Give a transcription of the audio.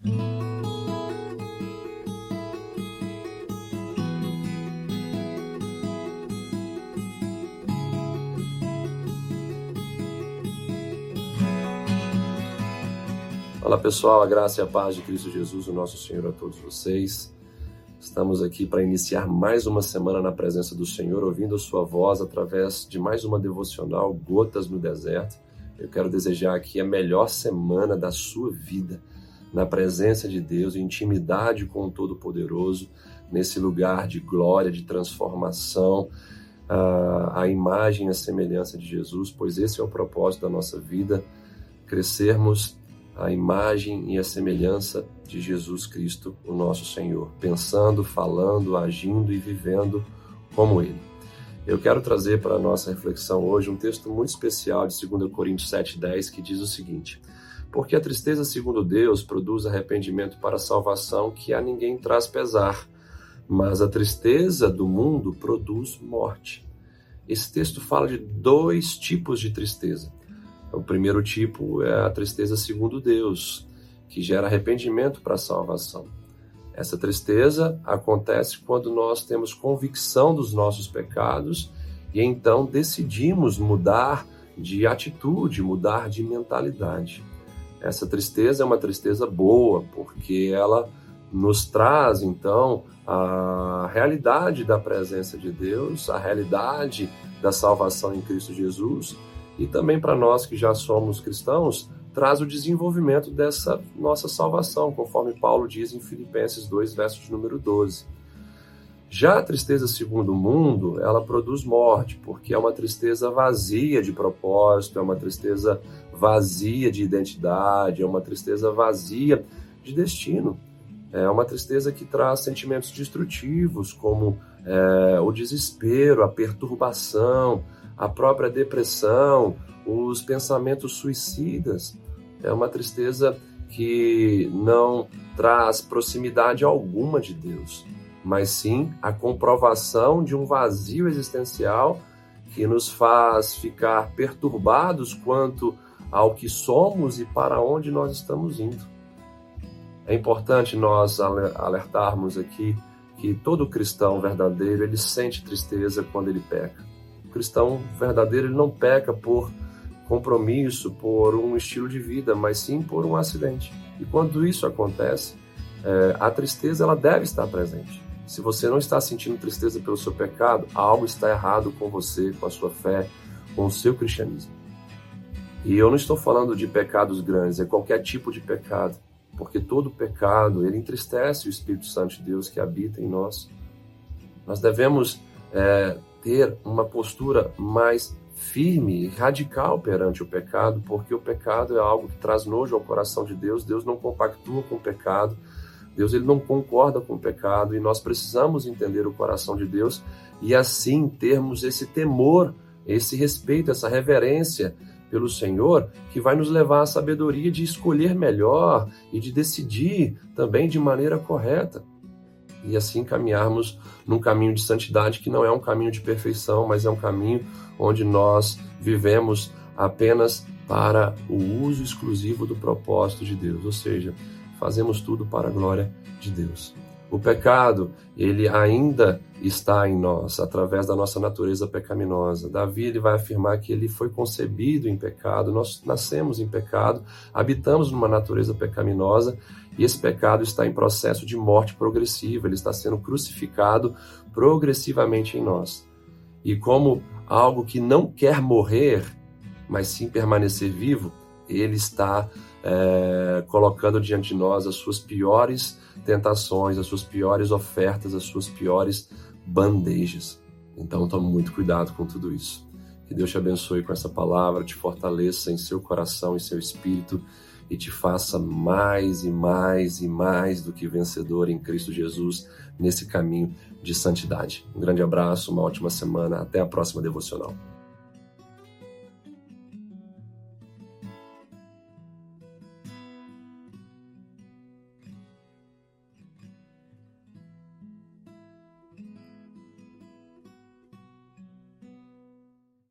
Olá pessoal, a graça e a paz de Cristo Jesus, o nosso Senhor, a todos vocês. Estamos aqui para iniciar mais uma semana na presença do Senhor, ouvindo a Sua voz através de mais uma devocional, Gotas no Deserto. Eu quero desejar aqui a melhor semana da sua vida, na presença de Deus, intimidade com o Todo-Poderoso, nesse lugar de glória, de transformação, a imagem e a semelhança de Jesus, pois esse é o propósito da nossa vida, crescermos a imagem e a semelhança de Jesus Cristo, o nosso Senhor, pensando, falando, agindo e vivendo como Ele. Eu quero trazer para a nossa reflexão hoje um texto muito especial de 2 Coríntios 7,10 que diz o seguinte: Porque a tristeza, segundo Deus, produz arrependimento para a salvação que a ninguém traz pesar, mas a tristeza do mundo produz morte. Esse texto fala de dois tipos de tristeza o primeiro tipo é a tristeza segundo Deus, que gera arrependimento para a salvação. Essa tristeza acontece quando nós temos convicção dos nossos pecados e então decidimos mudar de atitude, mudar de mentalidade. Essa tristeza é uma tristeza boa, porque ela nos traz então a realidade da presença de Deus, a realidade da salvação em Cristo Jesus e também para nós que já somos cristãos, traz o desenvolvimento dessa nossa salvação, conforme Paulo diz em Filipenses 2, verso de número 12. Já a tristeza segundo o mundo, ela produz morte, porque é uma tristeza vazia de propósito, é uma tristeza vazia de identidade, é uma tristeza vazia de destino. É uma tristeza que traz sentimentos destrutivos, como é, o desespero, a perturbação, a própria depressão, os pensamentos suicidas. É uma tristeza que não traz proximidade alguma de Deus, mas sim a comprovação de um vazio existencial que nos faz ficar perturbados quanto ao que somos e para onde nós estamos indo. É importante nós alertarmos aqui que todo cristão verdadeiro ele sente tristeza quando ele peca. O cristão verdadeiro ele não peca por compromisso, por um estilo de vida, mas sim por um acidente. E quando isso acontece, é, a tristeza ela deve estar presente. Se você não está sentindo tristeza pelo seu pecado, algo está errado com você, com a sua fé, com o seu cristianismo. E eu não estou falando de pecados grandes, é qualquer tipo de pecado, porque todo pecado ele entristece o Espírito Santo de Deus que habita em nós. Nós devemos é, ter uma postura mais firme e radical perante o pecado, porque o pecado é algo que traz nojo ao coração de Deus. Deus não compactua com o pecado. Deus ele não concorda com o pecado e nós precisamos entender o coração de Deus e assim termos esse temor, esse respeito, essa reverência pelo Senhor, que vai nos levar à sabedoria de escolher melhor e de decidir também de maneira correta e assim caminharmos num caminho de santidade que não é um caminho de perfeição, mas é um caminho onde nós vivemos apenas para o uso exclusivo do propósito de Deus, ou seja, fazemos tudo para a glória de Deus. O pecado, ele ainda está em nós, através da nossa natureza pecaminosa. Davi ele vai afirmar que ele foi concebido em pecado, nós nascemos em pecado, habitamos numa natureza pecaminosa e esse pecado está em processo de morte progressiva, ele está sendo crucificado progressivamente em nós. E como algo que não quer morrer, mas sim permanecer vivo, ele está é, colocando diante de nós as suas piores tentações, as suas piores ofertas, as suas piores bandejas. Então tome muito cuidado com tudo isso. Que Deus te abençoe com essa palavra, te fortaleça em seu coração e seu espírito e te faça mais e mais e mais do que vencedor em Cristo Jesus nesse caminho de santidade. Um grande abraço, uma ótima semana, até a próxima devocional.